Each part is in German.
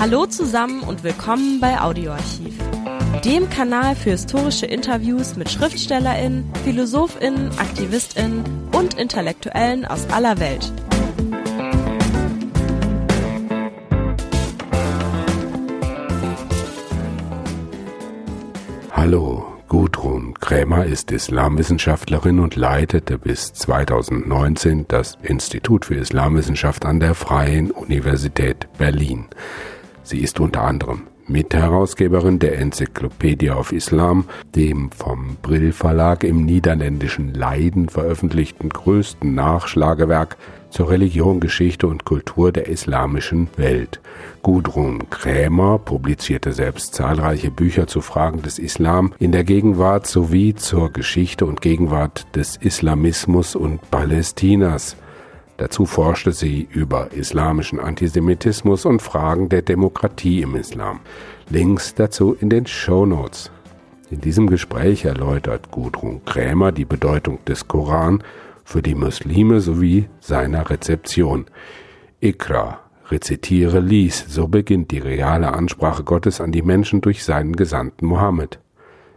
Hallo zusammen und willkommen bei Audioarchiv, dem Kanal für historische Interviews mit Schriftstellerinnen, Philosophinnen, Aktivistinnen und Intellektuellen aus aller Welt. Hallo, Gudrun Krämer ist Islamwissenschaftlerin und leitete bis 2019 das Institut für Islamwissenschaft an der Freien Universität Berlin. Sie ist unter anderem Mitherausgeberin der Enzyklopädie auf Islam, dem vom Brill Verlag im niederländischen Leiden veröffentlichten größten Nachschlagewerk zur Religion, Geschichte und Kultur der islamischen Welt. Gudrun Krämer publizierte selbst zahlreiche Bücher zu Fragen des Islam in der Gegenwart sowie zur Geschichte und Gegenwart des Islamismus und Palästinas. Dazu forschte sie über islamischen Antisemitismus und Fragen der Demokratie im Islam. Links dazu in den Show Notes. In diesem Gespräch erläutert Gudrun Krämer die Bedeutung des Koran für die Muslime sowie seiner Rezeption. Ikra, rezitiere, lies, so beginnt die reale Ansprache Gottes an die Menschen durch seinen Gesandten Mohammed.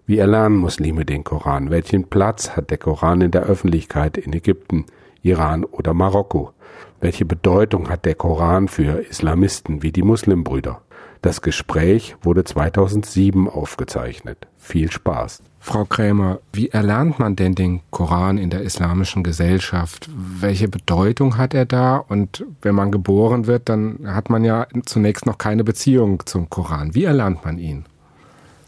Wie erlernen Muslime den Koran? Welchen Platz hat der Koran in der Öffentlichkeit in Ägypten? Iran oder Marokko? Welche Bedeutung hat der Koran für Islamisten wie die Muslimbrüder? Das Gespräch wurde 2007 aufgezeichnet. Viel Spaß. Frau Krämer, wie erlernt man denn den Koran in der islamischen Gesellschaft? Welche Bedeutung hat er da? Und wenn man geboren wird, dann hat man ja zunächst noch keine Beziehung zum Koran. Wie erlernt man ihn?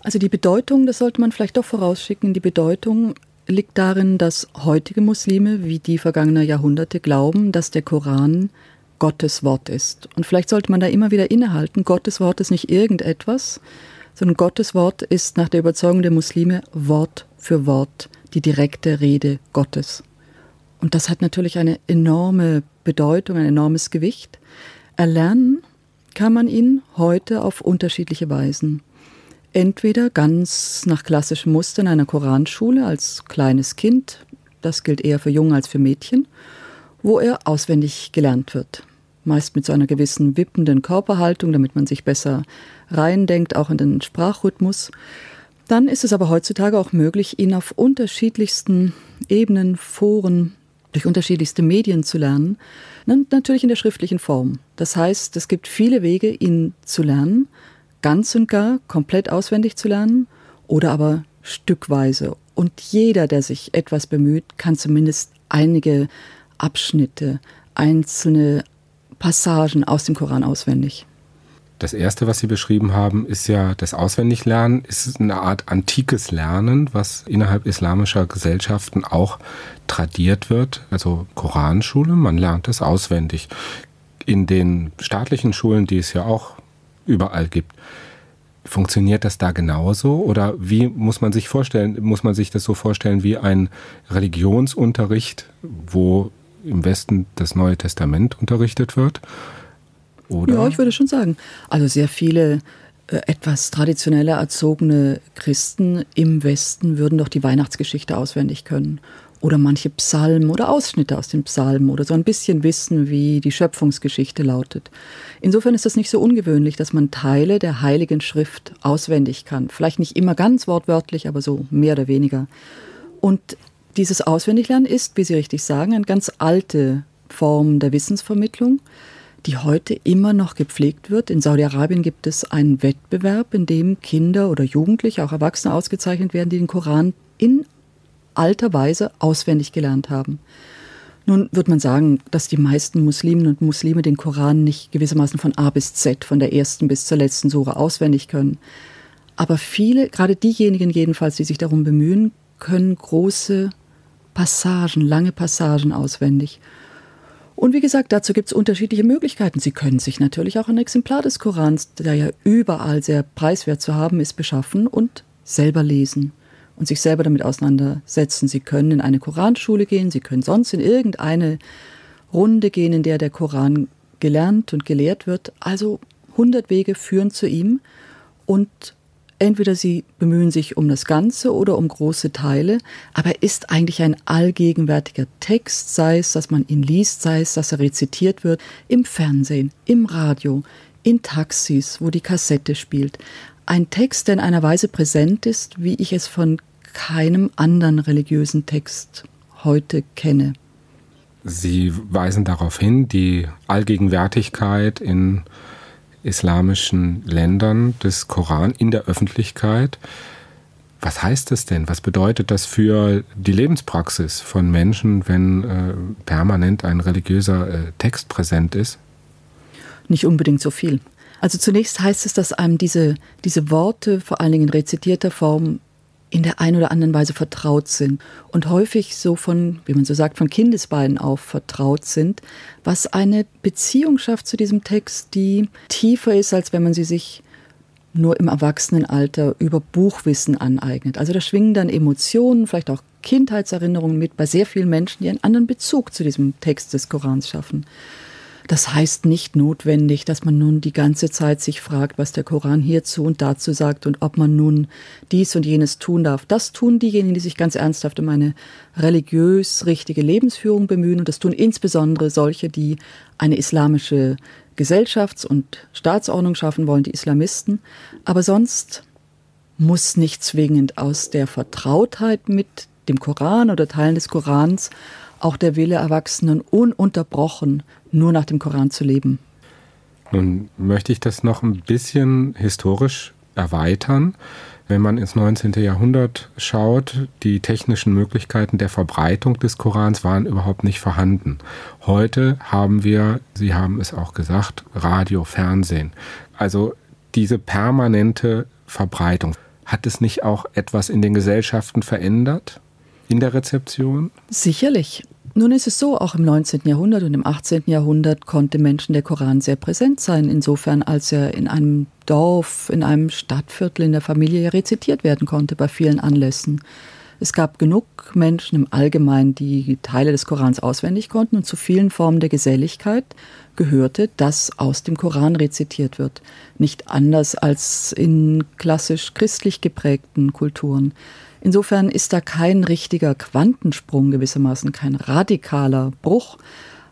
Also die Bedeutung, das sollte man vielleicht doch vorausschicken, die Bedeutung liegt darin, dass heutige Muslime wie die vergangener Jahrhunderte glauben, dass der Koran Gottes Wort ist. Und vielleicht sollte man da immer wieder innehalten, Gottes Wort ist nicht irgendetwas, sondern Gottes Wort ist nach der Überzeugung der Muslime Wort für Wort die direkte Rede Gottes. Und das hat natürlich eine enorme Bedeutung, ein enormes Gewicht. Erlernen kann man ihn heute auf unterschiedliche Weisen entweder ganz nach klassischen Mustern einer Koranschule als kleines Kind, das gilt eher für Jungen als für Mädchen, wo er auswendig gelernt wird. Meist mit so einer gewissen wippenden Körperhaltung, damit man sich besser reindenkt, auch in den Sprachrhythmus. Dann ist es aber heutzutage auch möglich, ihn auf unterschiedlichsten Ebenen, Foren, durch unterschiedlichste Medien zu lernen, natürlich in der schriftlichen Form. Das heißt, es gibt viele Wege, ihn zu lernen, ganz und gar komplett auswendig zu lernen oder aber stückweise. Und jeder, der sich etwas bemüht, kann zumindest einige Abschnitte, einzelne Passagen aus dem Koran auswendig. Das erste, was Sie beschrieben haben, ist ja das Auswendiglernen, ist eine Art antikes Lernen, was innerhalb islamischer Gesellschaften auch tradiert wird. Also Koranschule, man lernt es auswendig. In den staatlichen Schulen, die es ja auch überall gibt. Funktioniert das da genauso oder wie muss man sich vorstellen? Muss man sich das so vorstellen wie ein Religionsunterricht, wo im Westen das Neue Testament unterrichtet wird? Oder? Ja, ich würde schon sagen. Also sehr viele äh, etwas traditioneller erzogene Christen im Westen würden doch die Weihnachtsgeschichte auswendig können oder manche Psalmen oder Ausschnitte aus den Psalmen oder so ein bisschen wissen, wie die Schöpfungsgeschichte lautet. Insofern ist es nicht so ungewöhnlich, dass man Teile der Heiligen Schrift auswendig kann. Vielleicht nicht immer ganz wortwörtlich, aber so mehr oder weniger. Und dieses Auswendiglernen ist, wie Sie richtig sagen, eine ganz alte Form der Wissensvermittlung, die heute immer noch gepflegt wird. In Saudi-Arabien gibt es einen Wettbewerb, in dem Kinder oder Jugendliche, auch Erwachsene ausgezeichnet werden, die den Koran in alter Weise auswendig gelernt haben. Nun wird man sagen, dass die meisten Musliminnen und Muslime den Koran nicht gewissermaßen von A bis Z, von der ersten bis zur letzten Sure auswendig können. Aber viele, gerade diejenigen jedenfalls, die sich darum bemühen, können große Passagen, lange Passagen auswendig. Und wie gesagt, dazu gibt es unterschiedliche Möglichkeiten. Sie können sich natürlich auch ein Exemplar des Korans, der ja überall sehr preiswert zu haben ist, beschaffen und selber lesen und sich selber damit auseinandersetzen. Sie können in eine Koranschule gehen, Sie können sonst in irgendeine Runde gehen, in der der Koran gelernt und gelehrt wird. Also 100 Wege führen zu ihm und entweder Sie bemühen sich um das Ganze oder um große Teile, aber er ist eigentlich ein allgegenwärtiger Text, sei es, dass man ihn liest, sei es, dass er rezitiert wird, im Fernsehen, im Radio, in Taxis, wo die Kassette spielt. Ein Text, der in einer Weise präsent ist, wie ich es von keinem anderen religiösen Text heute kenne. Sie weisen darauf hin, die Allgegenwärtigkeit in islamischen Ländern des Koran in der Öffentlichkeit. Was heißt das denn? Was bedeutet das für die Lebenspraxis von Menschen, wenn äh, permanent ein religiöser äh, Text präsent ist? Nicht unbedingt so viel. Also zunächst heißt es, dass einem diese, diese Worte, vor allen Dingen in rezitierter Form, in der einen oder anderen Weise vertraut sind und häufig so von, wie man so sagt, von Kindesbeinen auf vertraut sind, was eine Beziehung schafft zu diesem Text, die tiefer ist, als wenn man sie sich nur im Erwachsenenalter über Buchwissen aneignet. Also da schwingen dann Emotionen, vielleicht auch Kindheitserinnerungen mit bei sehr vielen Menschen, die einen anderen Bezug zu diesem Text des Korans schaffen. Das heißt nicht notwendig, dass man nun die ganze Zeit sich fragt, was der Koran hierzu und dazu sagt und ob man nun dies und jenes tun darf. Das tun diejenigen, die sich ganz ernsthaft um eine religiös richtige Lebensführung bemühen und das tun insbesondere solche, die eine islamische Gesellschafts- und Staatsordnung schaffen wollen, die Islamisten. Aber sonst muss nicht zwingend aus der Vertrautheit mit dem Koran oder Teilen des Korans auch der Wille Erwachsenen ununterbrochen nur nach dem Koran zu leben. Nun möchte ich das noch ein bisschen historisch erweitern. Wenn man ins 19. Jahrhundert schaut, die technischen Möglichkeiten der Verbreitung des Korans waren überhaupt nicht vorhanden. Heute haben wir, Sie haben es auch gesagt, Radio, Fernsehen. Also diese permanente Verbreitung. Hat es nicht auch etwas in den Gesellschaften verändert? In der Rezeption? Sicherlich. Nun ist es so, auch im 19. Jahrhundert und im 18. Jahrhundert konnte Menschen der Koran sehr präsent sein, insofern als er in einem Dorf, in einem Stadtviertel, in der Familie rezitiert werden konnte bei vielen Anlässen. Es gab genug Menschen im Allgemeinen, die Teile des Korans auswendig konnten und zu vielen Formen der Geselligkeit gehörte, dass aus dem Koran rezitiert wird. Nicht anders als in klassisch christlich geprägten Kulturen. Insofern ist da kein richtiger Quantensprung gewissermaßen, kein radikaler Bruch.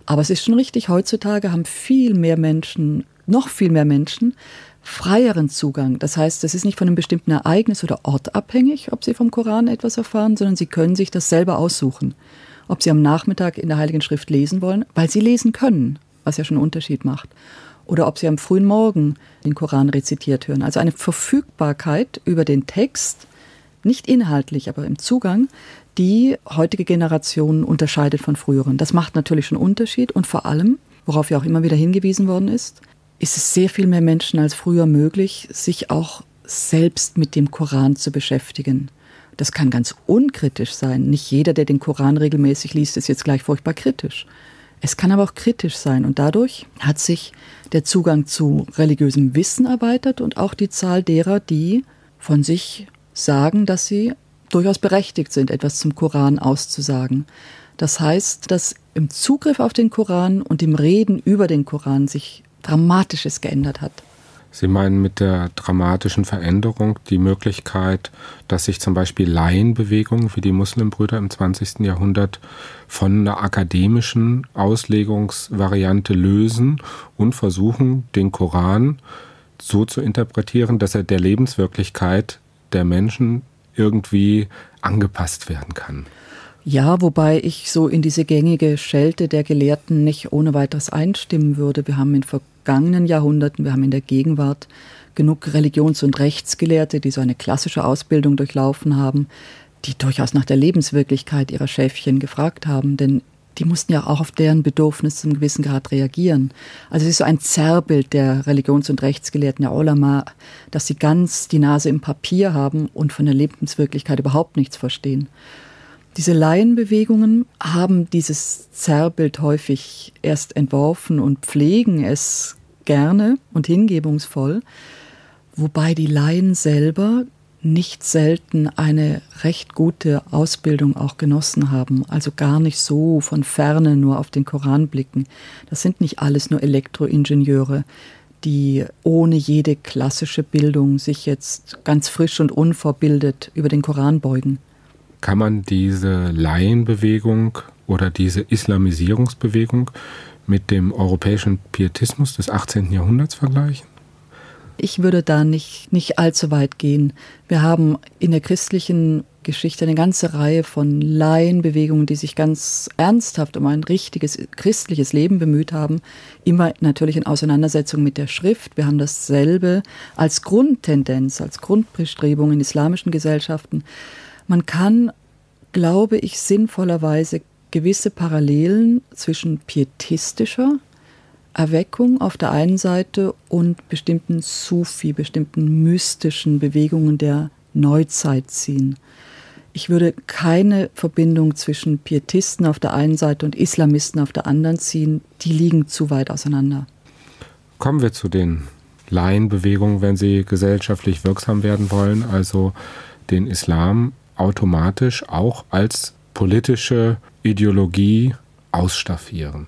Aber es ist schon richtig, heutzutage haben viel mehr Menschen, noch viel mehr Menschen, freieren Zugang. Das heißt, es ist nicht von einem bestimmten Ereignis oder Ort abhängig, ob sie vom Koran etwas erfahren, sondern sie können sich das selber aussuchen. Ob sie am Nachmittag in der Heiligen Schrift lesen wollen, weil sie lesen können, was ja schon einen Unterschied macht. Oder ob sie am frühen Morgen den Koran rezitiert hören. Also eine Verfügbarkeit über den Text, nicht inhaltlich, aber im Zugang, die heutige Generation unterscheidet von früheren. Das macht natürlich schon Unterschied und vor allem, worauf ja auch immer wieder hingewiesen worden ist, ist es sehr viel mehr Menschen als früher möglich, sich auch selbst mit dem Koran zu beschäftigen. Das kann ganz unkritisch sein. Nicht jeder, der den Koran regelmäßig liest, ist jetzt gleich furchtbar kritisch. Es kann aber auch kritisch sein und dadurch hat sich der Zugang zu religiösem Wissen erweitert und auch die Zahl derer, die von sich sagen, dass sie durchaus berechtigt sind, etwas zum Koran auszusagen. Das heißt, dass im Zugriff auf den Koran und im Reden über den Koran sich Dramatisches geändert hat. Sie meinen mit der dramatischen Veränderung die Möglichkeit, dass sich zum Beispiel Laienbewegungen wie die Muslimbrüder im 20. Jahrhundert von einer akademischen Auslegungsvariante lösen und versuchen, den Koran so zu interpretieren, dass er der Lebenswirklichkeit der Menschen irgendwie angepasst werden kann. Ja, wobei ich so in diese gängige Schelte der Gelehrten nicht ohne weiteres einstimmen würde. Wir haben in vergangenen Jahrhunderten, wir haben in der Gegenwart genug Religions- und Rechtsgelehrte, die so eine klassische Ausbildung durchlaufen haben, die durchaus nach der Lebenswirklichkeit ihrer Schäfchen gefragt haben. Denn die mussten ja auch auf deren Bedürfnisse zum gewissen Grad reagieren. Also es ist so ein Zerrbild der Religions- und Rechtsgelehrten der Olama, dass sie ganz die Nase im Papier haben und von der Lebenswirklichkeit überhaupt nichts verstehen. Diese Laienbewegungen haben dieses Zerrbild häufig erst entworfen und pflegen es gerne und hingebungsvoll, wobei die Laien selber nicht selten eine recht gute Ausbildung auch genossen haben, also gar nicht so von ferne nur auf den Koran blicken. Das sind nicht alles nur Elektroingenieure, die ohne jede klassische Bildung sich jetzt ganz frisch und unvorbildet über den Koran beugen. Kann man diese Laienbewegung oder diese Islamisierungsbewegung mit dem europäischen Pietismus des 18. Jahrhunderts vergleichen? Ich würde da nicht, nicht allzu weit gehen. Wir haben in der christlichen Geschichte eine ganze Reihe von Laienbewegungen, die sich ganz ernsthaft um ein richtiges christliches Leben bemüht haben. Immer natürlich in Auseinandersetzung mit der Schrift. Wir haben dasselbe als Grundtendenz, als Grundbestrebung in islamischen Gesellschaften. Man kann, glaube ich, sinnvollerweise gewisse Parallelen zwischen pietistischer Erweckung auf der einen Seite und bestimmten Sufi, bestimmten mystischen Bewegungen der Neuzeit ziehen. Ich würde keine Verbindung zwischen Pietisten auf der einen Seite und Islamisten auf der anderen ziehen. Die liegen zu weit auseinander. Kommen wir zu den Laienbewegungen, wenn sie gesellschaftlich wirksam werden wollen, also den Islam automatisch auch als politische Ideologie ausstaffieren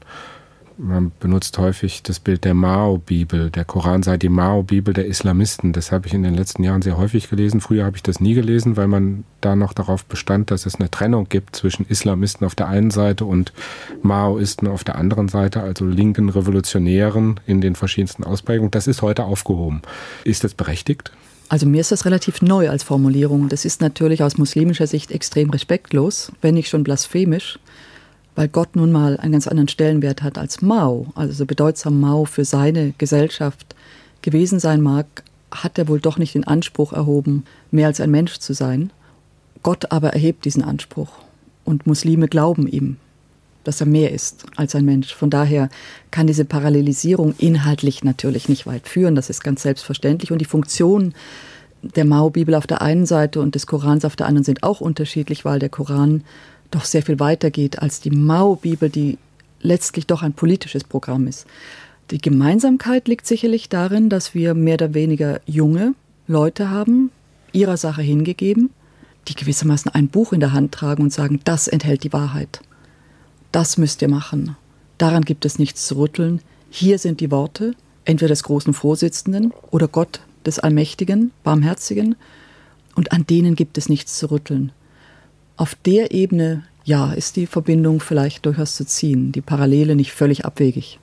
man benutzt häufig das Bild der Mao-Bibel. Der Koran sei die Mao-Bibel der Islamisten. Das habe ich in den letzten Jahren sehr häufig gelesen. Früher habe ich das nie gelesen, weil man da noch darauf bestand, dass es eine Trennung gibt zwischen Islamisten auf der einen Seite und Maoisten auf der anderen Seite, also linken Revolutionären in den verschiedensten Ausprägungen. Das ist heute aufgehoben. Ist das berechtigt? Also mir ist das relativ neu als Formulierung. Das ist natürlich aus muslimischer Sicht extrem respektlos, wenn nicht schon blasphemisch weil Gott nun mal einen ganz anderen Stellenwert hat als Mao, also so bedeutsam Mao für seine Gesellschaft gewesen sein mag, hat er wohl doch nicht den Anspruch erhoben, mehr als ein Mensch zu sein. Gott aber erhebt diesen Anspruch und Muslime glauben ihm, dass er mehr ist als ein Mensch. Von daher kann diese Parallelisierung inhaltlich natürlich nicht weit führen, das ist ganz selbstverständlich und die Funktion der Mao-Bibel auf der einen Seite und des Korans auf der anderen sind auch unterschiedlich, weil der Koran doch sehr viel weiter geht als die Mao-Bibel, die letztlich doch ein politisches Programm ist. Die Gemeinsamkeit liegt sicherlich darin, dass wir mehr oder weniger junge Leute haben, ihrer Sache hingegeben, die gewissermaßen ein Buch in der Hand tragen und sagen, das enthält die Wahrheit. Das müsst ihr machen. Daran gibt es nichts zu rütteln. Hier sind die Worte, entweder des großen Vorsitzenden oder Gott des Allmächtigen, Barmherzigen, und an denen gibt es nichts zu rütteln auf der Ebene, ja, ist die Verbindung vielleicht durchaus zu ziehen, die Parallele nicht völlig abwegig.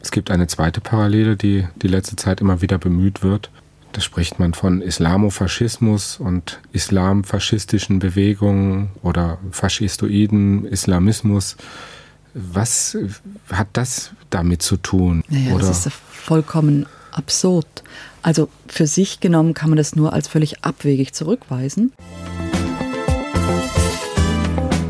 Es gibt eine zweite Parallele, die die letzte Zeit immer wieder bemüht wird. Da spricht man von Islamofaschismus und islamfaschistischen Bewegungen oder faschistoiden Islamismus. Was hat das damit zu tun? Naja, oder? das ist vollkommen absurd. Also für sich genommen kann man das nur als völlig abwegig zurückweisen.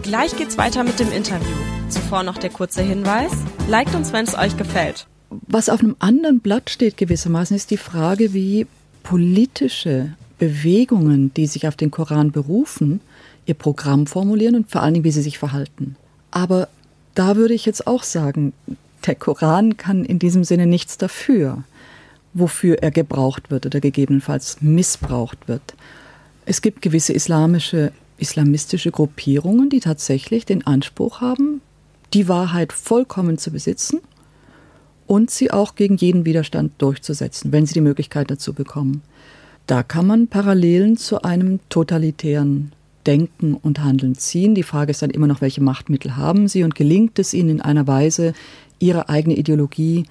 Gleich geht's weiter mit dem Interview. Zuvor noch der kurze Hinweis. Liked uns, wenn es euch gefällt. Was auf einem anderen Blatt steht gewissermaßen, ist die Frage, wie politische Bewegungen, die sich auf den Koran berufen, ihr Programm formulieren und vor allen Dingen, wie sie sich verhalten. Aber da würde ich jetzt auch sagen, der Koran kann in diesem Sinne nichts dafür, wofür er gebraucht wird oder gegebenenfalls missbraucht wird. Es gibt gewisse islamische islamistische Gruppierungen, die tatsächlich den Anspruch haben, die Wahrheit vollkommen zu besitzen und sie auch gegen jeden Widerstand durchzusetzen, wenn sie die Möglichkeit dazu bekommen. Da kann man Parallelen zu einem totalitären Denken und Handeln ziehen. Die Frage ist dann immer noch, welche Machtmittel haben sie und gelingt es ihnen in einer Weise, ihre eigene Ideologie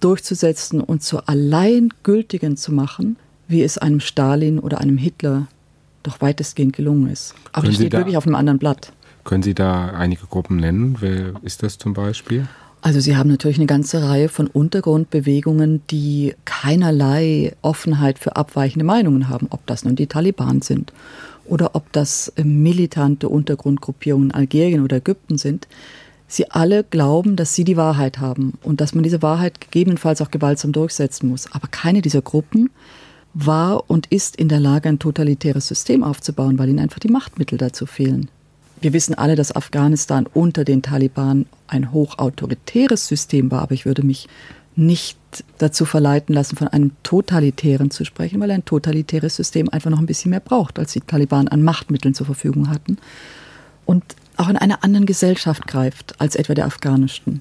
durchzusetzen und zur alleingültigen zu machen, wie es einem Stalin oder einem Hitler doch weitestgehend gelungen ist. Aber Können das steht da, wirklich auf einem anderen Blatt. Können Sie da einige Gruppen nennen? Wer ist das zum Beispiel? Also Sie haben natürlich eine ganze Reihe von Untergrundbewegungen, die keinerlei Offenheit für abweichende Meinungen haben, ob das nun die Taliban sind oder ob das äh, militante Untergrundgruppierungen in Algerien oder Ägypten sind. Sie alle glauben, dass sie die Wahrheit haben und dass man diese Wahrheit gegebenenfalls auch gewaltsam durchsetzen muss. Aber keine dieser Gruppen war und ist in der Lage, ein totalitäres System aufzubauen, weil ihnen einfach die Machtmittel dazu fehlen. Wir wissen alle, dass Afghanistan unter den Taliban ein hochautoritäres System war, aber ich würde mich nicht dazu verleiten lassen, von einem totalitären zu sprechen, weil ein totalitäres System einfach noch ein bisschen mehr braucht, als die Taliban an Machtmitteln zur Verfügung hatten und auch in einer anderen Gesellschaft greift als etwa der afghanischen.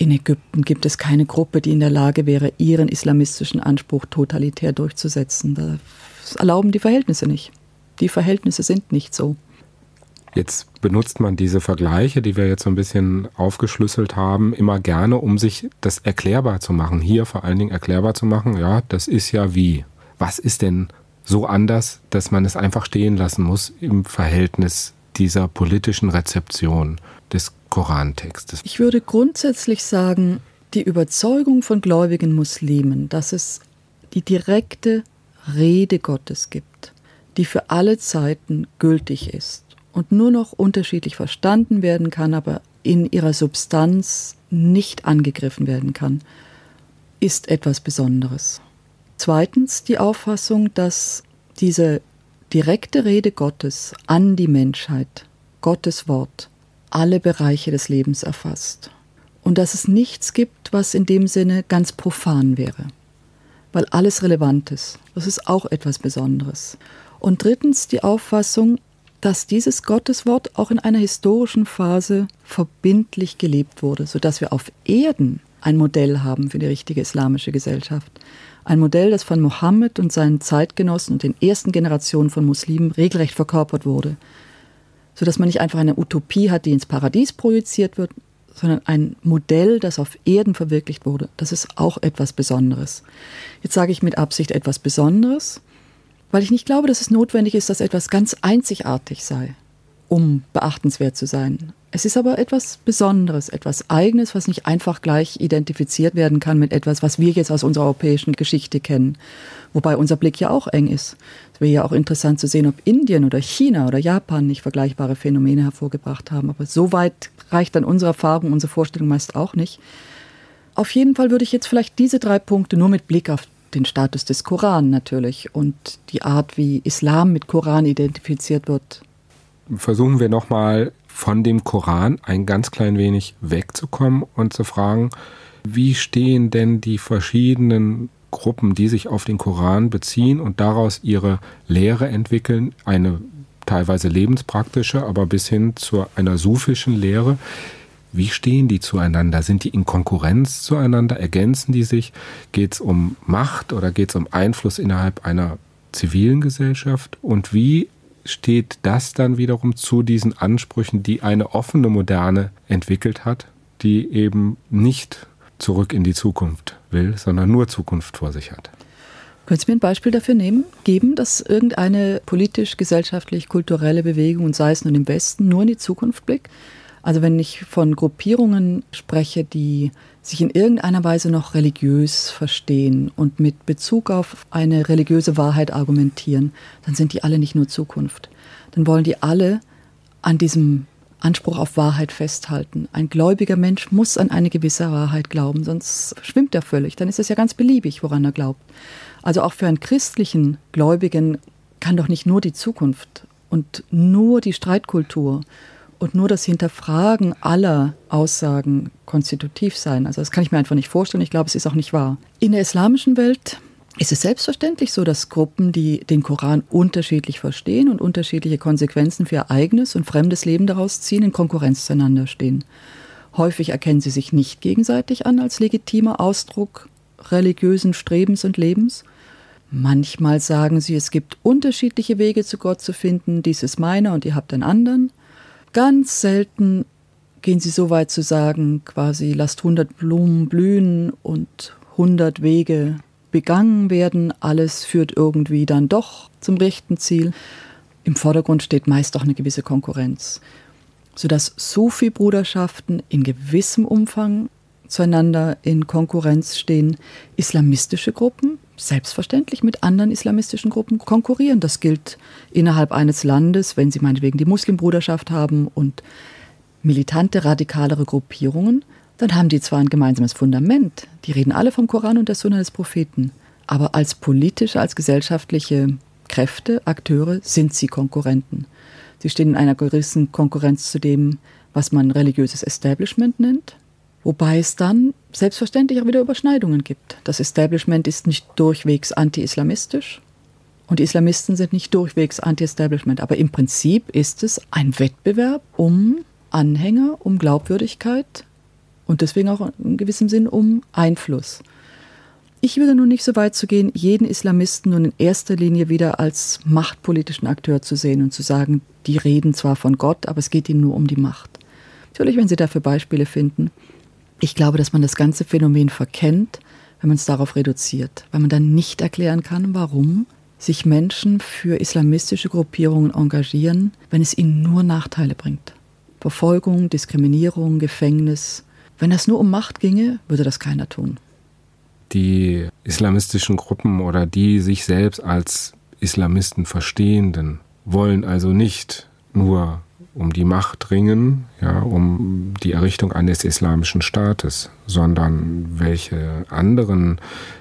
In Ägypten gibt es keine Gruppe, die in der Lage wäre, ihren islamistischen Anspruch totalitär durchzusetzen. Das erlauben die Verhältnisse nicht. Die Verhältnisse sind nicht so. Jetzt benutzt man diese Vergleiche, die wir jetzt so ein bisschen aufgeschlüsselt haben, immer gerne, um sich das erklärbar zu machen. Hier vor allen Dingen erklärbar zu machen, ja, das ist ja wie. Was ist denn so anders, dass man es einfach stehen lassen muss im Verhältnis dieser politischen Rezeption des Korantextes? Ich würde grundsätzlich sagen, die Überzeugung von gläubigen Muslimen, dass es die direkte Rede Gottes gibt, die für alle Zeiten gültig ist und nur noch unterschiedlich verstanden werden kann, aber in ihrer Substanz nicht angegriffen werden kann, ist etwas Besonderes. Zweitens die Auffassung, dass diese direkte Rede Gottes an die Menschheit, Gottes Wort, alle Bereiche des Lebens erfasst und dass es nichts gibt, was in dem Sinne ganz profan wäre, weil alles relevant ist. Das ist auch etwas Besonderes. Und drittens die Auffassung, dass dieses Gotteswort auch in einer historischen Phase verbindlich gelebt wurde, sodass wir auf Erden ein Modell haben für die richtige islamische Gesellschaft. Ein Modell, das von Mohammed und seinen Zeitgenossen und den ersten Generationen von Muslimen regelrecht verkörpert wurde. Sodass man nicht einfach eine Utopie hat, die ins Paradies projiziert wird, sondern ein Modell, das auf Erden verwirklicht wurde. Das ist auch etwas Besonderes. Jetzt sage ich mit Absicht etwas Besonderes, weil ich nicht glaube, dass es notwendig ist, dass etwas ganz einzigartig sei, um beachtenswert zu sein. Es ist aber etwas Besonderes, etwas Eigenes, was nicht einfach gleich identifiziert werden kann mit etwas, was wir jetzt aus unserer europäischen Geschichte kennen. Wobei unser Blick ja auch eng ist. Es wäre ja auch interessant zu sehen, ob Indien oder China oder Japan nicht vergleichbare Phänomene hervorgebracht haben. Aber so weit reicht dann unsere Erfahrung, unsere Vorstellung meist auch nicht. Auf jeden Fall würde ich jetzt vielleicht diese drei Punkte nur mit Blick auf den Status des Koran natürlich und die Art, wie Islam mit Koran identifiziert wird. Versuchen wir nochmal von dem Koran ein ganz klein wenig wegzukommen und zu fragen, wie stehen denn die verschiedenen Gruppen, die sich auf den Koran beziehen und daraus ihre Lehre entwickeln, eine teilweise lebenspraktische, aber bis hin zu einer sufischen Lehre, wie stehen die zueinander? Sind die in Konkurrenz zueinander? Ergänzen die sich? Geht es um Macht oder geht es um Einfluss innerhalb einer zivilen Gesellschaft? Und wie steht das dann wiederum zu diesen Ansprüchen, die eine offene Moderne entwickelt hat, die eben nicht zurück in die Zukunft will, sondern nur Zukunft vor sich hat? Können Sie mir ein Beispiel dafür nehmen, geben, dass irgendeine politisch, gesellschaftlich, kulturelle Bewegung, und sei es nun im Westen, nur in die Zukunft blickt? Also wenn ich von Gruppierungen spreche, die sich in irgendeiner Weise noch religiös verstehen und mit Bezug auf eine religiöse Wahrheit argumentieren, dann sind die alle nicht nur Zukunft. Dann wollen die alle an diesem Anspruch auf Wahrheit festhalten. Ein gläubiger Mensch muss an eine gewisse Wahrheit glauben, sonst schwimmt er völlig. Dann ist es ja ganz beliebig, woran er glaubt. Also auch für einen christlichen Gläubigen kann doch nicht nur die Zukunft und nur die Streitkultur und nur das Hinterfragen aller Aussagen konstitutiv sein. Also das kann ich mir einfach nicht vorstellen. Ich glaube, es ist auch nicht wahr. In der islamischen Welt ist es selbstverständlich so, dass Gruppen, die den Koran unterschiedlich verstehen und unterschiedliche Konsequenzen für ihr eigenes und fremdes Leben daraus ziehen, in Konkurrenz zueinander stehen. Häufig erkennen sie sich nicht gegenseitig an als legitimer Ausdruck religiösen Strebens und Lebens. Manchmal sagen sie, es gibt unterschiedliche Wege zu Gott zu finden, dies ist meiner und ihr habt einen anderen. Ganz selten gehen sie so weit zu sagen, quasi lasst 100 Blumen blühen und 100 Wege begangen werden, alles führt irgendwie dann doch zum rechten Ziel. Im Vordergrund steht meist auch eine gewisse Konkurrenz, sodass Sufi-Bruderschaften in gewissem Umfang zueinander in Konkurrenz stehen. Islamistische Gruppen selbstverständlich mit anderen islamistischen Gruppen konkurrieren. Das gilt innerhalb eines Landes, wenn sie meinetwegen die Muslimbruderschaft haben und militante, radikalere Gruppierungen, dann haben die zwar ein gemeinsames Fundament, die reden alle vom Koran und der Sunna des Propheten, aber als politische, als gesellschaftliche Kräfte, Akteure sind sie Konkurrenten. Sie stehen in einer gewissen Konkurrenz zu dem, was man religiöses Establishment nennt, Wobei es dann selbstverständlich auch wieder Überschneidungen gibt. Das Establishment ist nicht durchwegs anti-islamistisch und die Islamisten sind nicht durchwegs anti-establishment. Aber im Prinzip ist es ein Wettbewerb um Anhänger, um Glaubwürdigkeit und deswegen auch in gewissem Sinn um Einfluss. Ich würde nun nicht so weit zu gehen, jeden Islamisten nun in erster Linie wieder als machtpolitischen Akteur zu sehen und zu sagen, die reden zwar von Gott, aber es geht ihnen nur um die Macht. Natürlich, wenn Sie dafür Beispiele finden. Ich glaube, dass man das ganze Phänomen verkennt, wenn man es darauf reduziert, weil man dann nicht erklären kann, warum sich Menschen für islamistische Gruppierungen engagieren, wenn es ihnen nur Nachteile bringt. Verfolgung, Diskriminierung, Gefängnis. Wenn das nur um Macht ginge, würde das keiner tun die islamistischen Gruppen oder die sich selbst als Islamisten verstehenden wollen also nicht nur um die Macht ringen, ja, um die Errichtung eines islamischen Staates, sondern welche anderen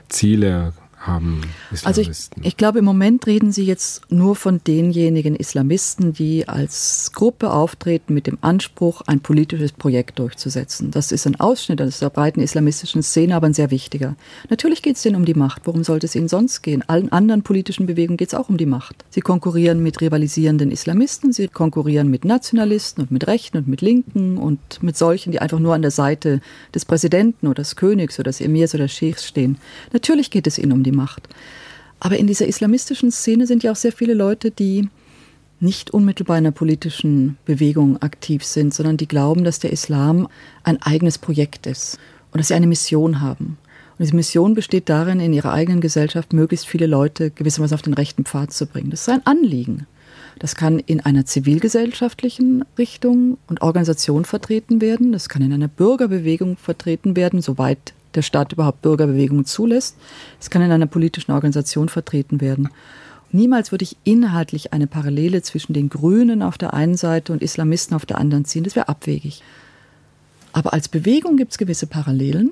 Ziele haben Islamisten. Also ich, ich, glaube, im Moment reden Sie jetzt nur von denjenigen Islamisten, die als Gruppe auftreten mit dem Anspruch, ein politisches Projekt durchzusetzen. Das ist ein Ausschnitt aus der breiten islamistischen Szene, aber ein sehr wichtiger. Natürlich geht es denen um die Macht. Worum sollte es ihnen sonst gehen? Allen anderen politischen Bewegungen geht es auch um die Macht. Sie konkurrieren mit rivalisierenden Islamisten, sie konkurrieren mit Nationalisten und mit Rechten und mit Linken und mit solchen, die einfach nur an der Seite des Präsidenten oder des Königs oder des Emirs oder des Scheichs stehen. Natürlich geht es ihnen um die Macht. Aber in dieser islamistischen Szene sind ja auch sehr viele Leute, die nicht unmittelbar in einer politischen Bewegung aktiv sind, sondern die glauben, dass der Islam ein eigenes Projekt ist und dass sie eine Mission haben. Und diese Mission besteht darin, in ihrer eigenen Gesellschaft möglichst viele Leute gewissermaßen auf den rechten Pfad zu bringen. Das ist ein Anliegen. Das kann in einer zivilgesellschaftlichen Richtung und Organisation vertreten werden. Das kann in einer Bürgerbewegung vertreten werden, soweit der Staat überhaupt Bürgerbewegungen zulässt. Es kann in einer politischen Organisation vertreten werden. Niemals würde ich inhaltlich eine Parallele zwischen den Grünen auf der einen Seite und Islamisten auf der anderen ziehen. Das wäre abwegig. Aber als Bewegung gibt es gewisse Parallelen,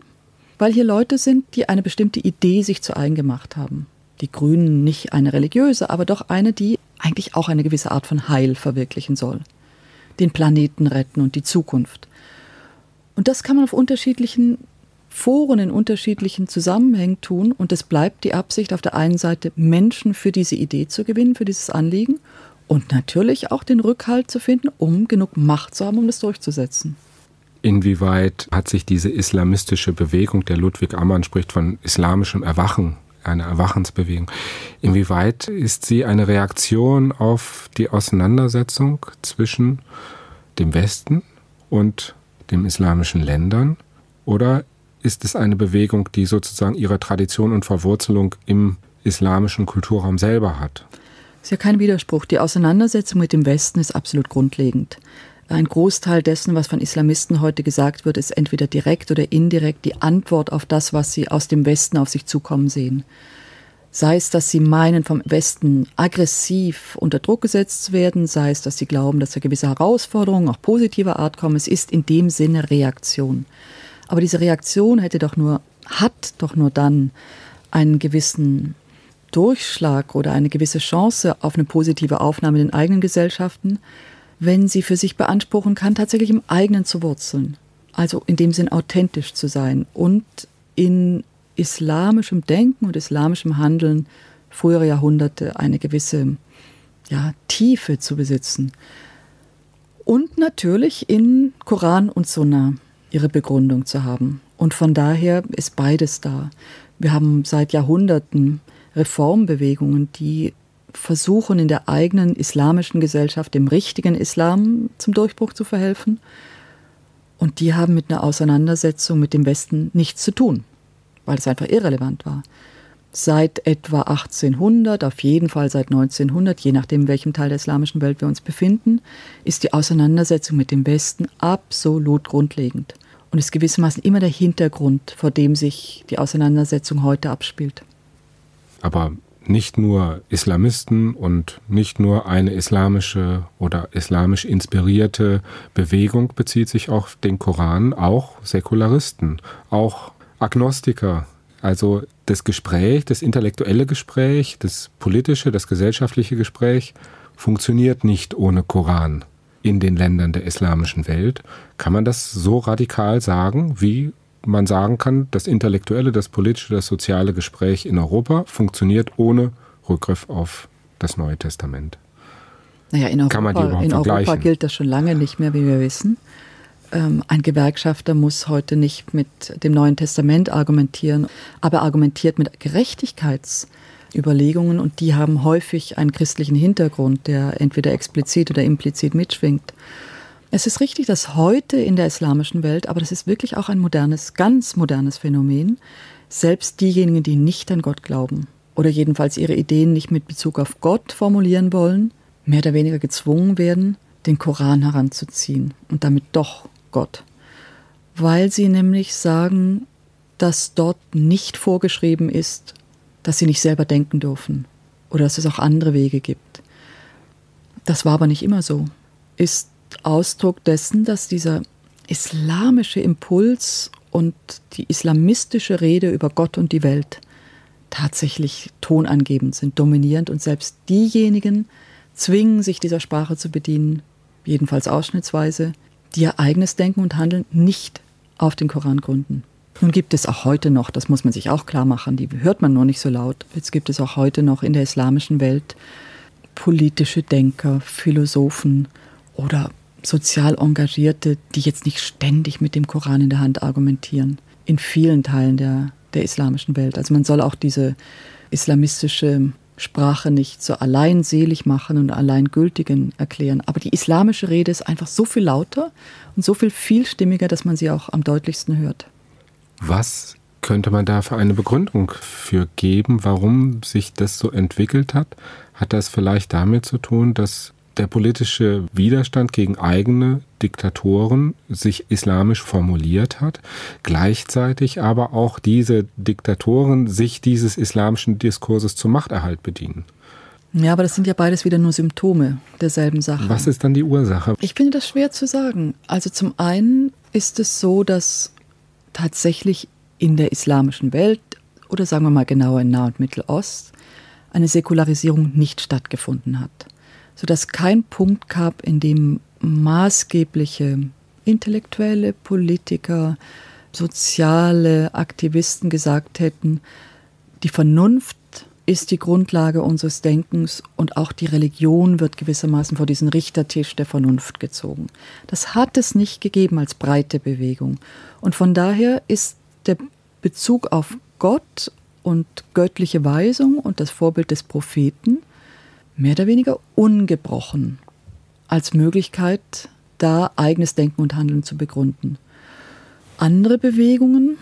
weil hier Leute sind, die eine bestimmte Idee sich zu eigen gemacht haben. Die Grünen nicht eine religiöse, aber doch eine, die eigentlich auch eine gewisse Art von Heil verwirklichen soll. Den Planeten retten und die Zukunft. Und das kann man auf unterschiedlichen Foren in unterschiedlichen Zusammenhängen tun und es bleibt die Absicht auf der einen Seite Menschen für diese Idee zu gewinnen, für dieses Anliegen und natürlich auch den Rückhalt zu finden, um genug Macht zu haben, um das durchzusetzen. Inwieweit hat sich diese islamistische Bewegung, der Ludwig Ammann spricht von islamischem Erwachen, eine Erwachensbewegung, inwieweit ist sie eine Reaktion auf die Auseinandersetzung zwischen dem Westen und den islamischen Ländern? Oder ist es eine Bewegung, die sozusagen ihre Tradition und Verwurzelung im islamischen Kulturraum selber hat. Das ist ja kein Widerspruch. Die Auseinandersetzung mit dem Westen ist absolut grundlegend. Ein Großteil dessen, was von Islamisten heute gesagt wird, ist entweder direkt oder indirekt die Antwort auf das, was sie aus dem Westen auf sich zukommen sehen. Sei es, dass sie meinen, vom Westen aggressiv unter Druck gesetzt zu werden, sei es, dass sie glauben, dass da gewisse Herausforderungen auch positiver Art kommen. Es ist in dem Sinne Reaktion. Aber diese Reaktion hätte doch nur, hat doch nur dann einen gewissen Durchschlag oder eine gewisse Chance auf eine positive Aufnahme in den eigenen Gesellschaften, wenn sie für sich beanspruchen kann, tatsächlich im eigenen zu wurzeln. Also in dem Sinn authentisch zu sein und in islamischem Denken und islamischem Handeln frühere Jahrhunderte eine gewisse ja, Tiefe zu besitzen. Und natürlich in Koran und Sunnah ihre Begründung zu haben. Und von daher ist beides da. Wir haben seit Jahrhunderten Reformbewegungen, die versuchen, in der eigenen islamischen Gesellschaft dem richtigen Islam zum Durchbruch zu verhelfen. Und die haben mit einer Auseinandersetzung mit dem Westen nichts zu tun, weil es einfach irrelevant war. Seit etwa 1800, auf jeden Fall seit 1900, je nachdem, in welchem Teil der islamischen Welt wir uns befinden, ist die Auseinandersetzung mit dem Westen absolut grundlegend und ist gewissermaßen immer der Hintergrund, vor dem sich die Auseinandersetzung heute abspielt. Aber nicht nur Islamisten und nicht nur eine islamische oder islamisch inspirierte Bewegung bezieht sich auf den Koran, auch Säkularisten, auch Agnostiker. Also das Gespräch, das intellektuelle Gespräch, das politische, das gesellschaftliche Gespräch funktioniert nicht ohne Koran in den Ländern der islamischen Welt. Kann man das so radikal sagen, wie man sagen kann, das intellektuelle, das politische, das soziale Gespräch in Europa funktioniert ohne Rückgriff auf das Neue Testament? Naja, in Europa, in Europa gilt das schon lange nicht mehr, wie wir wissen. Ähm, ein Gewerkschafter muss heute nicht mit dem Neuen Testament argumentieren, aber argumentiert mit Gerechtigkeitsüberlegungen und die haben häufig einen christlichen Hintergrund, der entweder explizit oder implizit mitschwingt. Es ist richtig, dass heute in der islamischen Welt, aber das ist wirklich auch ein modernes, ganz modernes Phänomen, selbst diejenigen, die nicht an Gott glauben oder jedenfalls ihre Ideen nicht mit Bezug auf Gott formulieren wollen, mehr oder weniger gezwungen werden, den Koran heranzuziehen und damit doch Gott, weil sie nämlich sagen, dass dort nicht vorgeschrieben ist, dass sie nicht selber denken dürfen oder dass es auch andere Wege gibt. Das war aber nicht immer so. Ist Ausdruck dessen, dass dieser islamische Impuls und die islamistische Rede über Gott und die Welt tatsächlich tonangebend sind, dominierend und selbst diejenigen zwingen, sich dieser Sprache zu bedienen, jedenfalls ausschnittsweise, die ihr eigenes Denken und Handeln nicht auf den Koran gründen. Nun gibt es auch heute noch, das muss man sich auch klar machen, die hört man nur nicht so laut, jetzt gibt es auch heute noch in der islamischen Welt politische Denker, Philosophen oder sozial Engagierte, die jetzt nicht ständig mit dem Koran in der Hand argumentieren. In vielen Teilen der, der islamischen Welt. Also man soll auch diese islamistische Sprache nicht so allein selig machen und allein gültigen erklären. Aber die islamische Rede ist einfach so viel lauter und so viel vielstimmiger, dass man sie auch am deutlichsten hört. Was könnte man da für eine Begründung für geben, warum sich das so entwickelt hat? Hat das vielleicht damit zu tun, dass der politische Widerstand gegen eigene Diktatoren sich islamisch formuliert hat, gleichzeitig aber auch diese Diktatoren sich dieses islamischen Diskurses zum Machterhalt bedienen. Ja, aber das sind ja beides wieder nur Symptome derselben Sache. Was ist dann die Ursache? Ich finde das schwer zu sagen. Also zum einen ist es so, dass tatsächlich in der islamischen Welt oder sagen wir mal genauer in Nah- und Mittelost eine Säkularisierung nicht stattgefunden hat sodass kein Punkt gab, in dem maßgebliche Intellektuelle, Politiker, soziale Aktivisten gesagt hätten, die Vernunft ist die Grundlage unseres Denkens und auch die Religion wird gewissermaßen vor diesen Richtertisch der Vernunft gezogen. Das hat es nicht gegeben als breite Bewegung. Und von daher ist der Bezug auf Gott und göttliche Weisung und das Vorbild des Propheten mehr oder weniger ungebrochen als Möglichkeit, da eigenes Denken und Handeln zu begründen. Andere Bewegungen,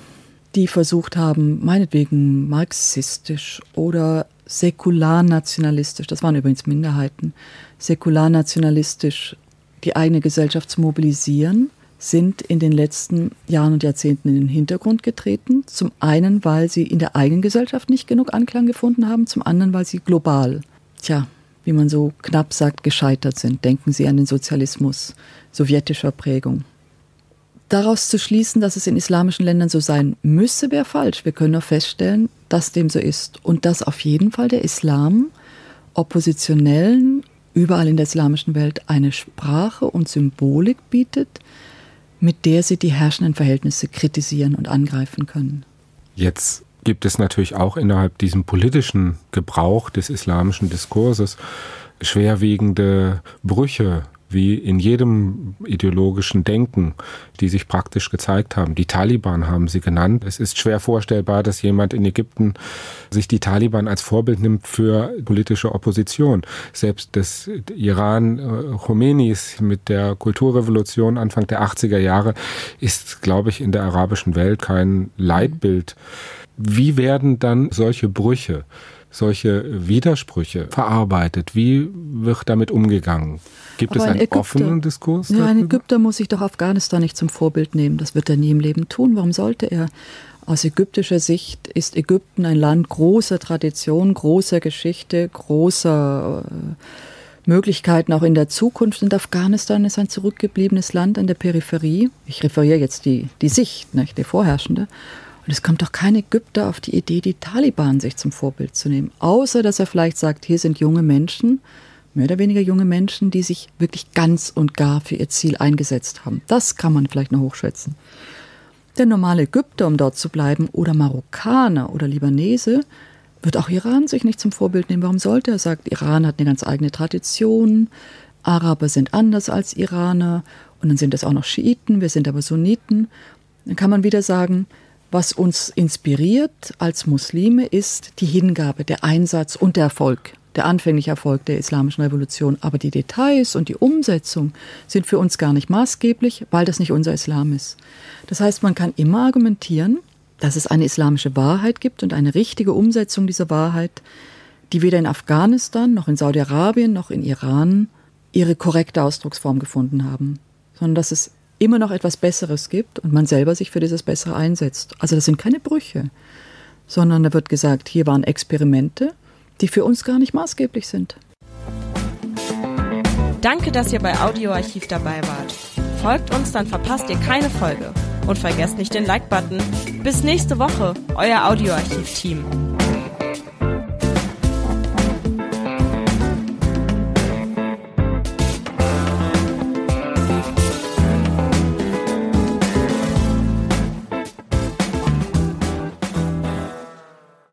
die versucht haben, meinetwegen marxistisch oder säkularnationalistisch, das waren übrigens Minderheiten, säkularnationalistisch die eigene Gesellschaft zu mobilisieren, sind in den letzten Jahren und Jahrzehnten in den Hintergrund getreten. Zum einen, weil sie in der eigenen Gesellschaft nicht genug Anklang gefunden haben, zum anderen, weil sie global, tja, wie man so knapp sagt, gescheitert sind. Denken Sie an den Sozialismus sowjetischer Prägung. Daraus zu schließen, dass es in islamischen Ländern so sein müsse, wäre falsch. Wir können nur feststellen, dass dem so ist und dass auf jeden Fall der Islam Oppositionellen überall in der islamischen Welt eine Sprache und Symbolik bietet, mit der sie die herrschenden Verhältnisse kritisieren und angreifen können. Jetzt gibt es natürlich auch innerhalb diesem politischen Gebrauch des islamischen Diskurses schwerwiegende Brüche wie in jedem ideologischen Denken, die sich praktisch gezeigt haben. Die Taliban haben sie genannt. Es ist schwer vorstellbar, dass jemand in Ägypten sich die Taliban als Vorbild nimmt für politische Opposition. Selbst das Iran äh, Khomeinis mit der Kulturrevolution Anfang der 80er Jahre ist, glaube ich, in der arabischen Welt kein Leitbild. Wie werden dann solche Brüche, solche Widersprüche verarbeitet? Wie wird damit umgegangen? Gibt Aber es einen Ägypter, offenen Diskurs? Ja, ein Ägypter muss sich doch Afghanistan nicht zum Vorbild nehmen. Das wird er nie im Leben tun. Warum sollte er? Aus ägyptischer Sicht ist Ägypten ein Land großer Tradition, großer Geschichte, großer äh, Möglichkeiten auch in der Zukunft. Und Afghanistan ist ein zurückgebliebenes Land an der Peripherie. Ich referiere jetzt die, die Sicht, nicht, die vorherrschende. Und es kommt doch kein Ägypter auf die Idee, die Taliban sich zum Vorbild zu nehmen. Außer, dass er vielleicht sagt, hier sind junge Menschen, mehr oder weniger junge Menschen, die sich wirklich ganz und gar für ihr Ziel eingesetzt haben. Das kann man vielleicht noch hochschätzen. Der normale Ägypter, um dort zu bleiben, oder Marokkaner oder Libanese, wird auch Iran sich nicht zum Vorbild nehmen. Warum sollte er? sagt, Iran hat eine ganz eigene Tradition, Araber sind anders als Iraner und dann sind es auch noch Schiiten, wir sind aber Sunniten. Dann kann man wieder sagen, was uns inspiriert als Muslime ist die Hingabe, der Einsatz und der Erfolg, der anfängliche Erfolg der islamischen Revolution. Aber die Details und die Umsetzung sind für uns gar nicht maßgeblich, weil das nicht unser Islam ist. Das heißt, man kann immer argumentieren, dass es eine islamische Wahrheit gibt und eine richtige Umsetzung dieser Wahrheit, die weder in Afghanistan noch in Saudi-Arabien noch in Iran ihre korrekte Ausdrucksform gefunden haben, sondern dass es immer noch etwas Besseres gibt und man selber sich für dieses Bessere einsetzt. Also das sind keine Brüche, sondern da wird gesagt, hier waren Experimente, die für uns gar nicht maßgeblich sind. Danke, dass ihr bei Audioarchiv dabei wart. Folgt uns, dann verpasst ihr keine Folge. Und vergesst nicht den Like-Button. Bis nächste Woche, euer Audioarchiv-Team.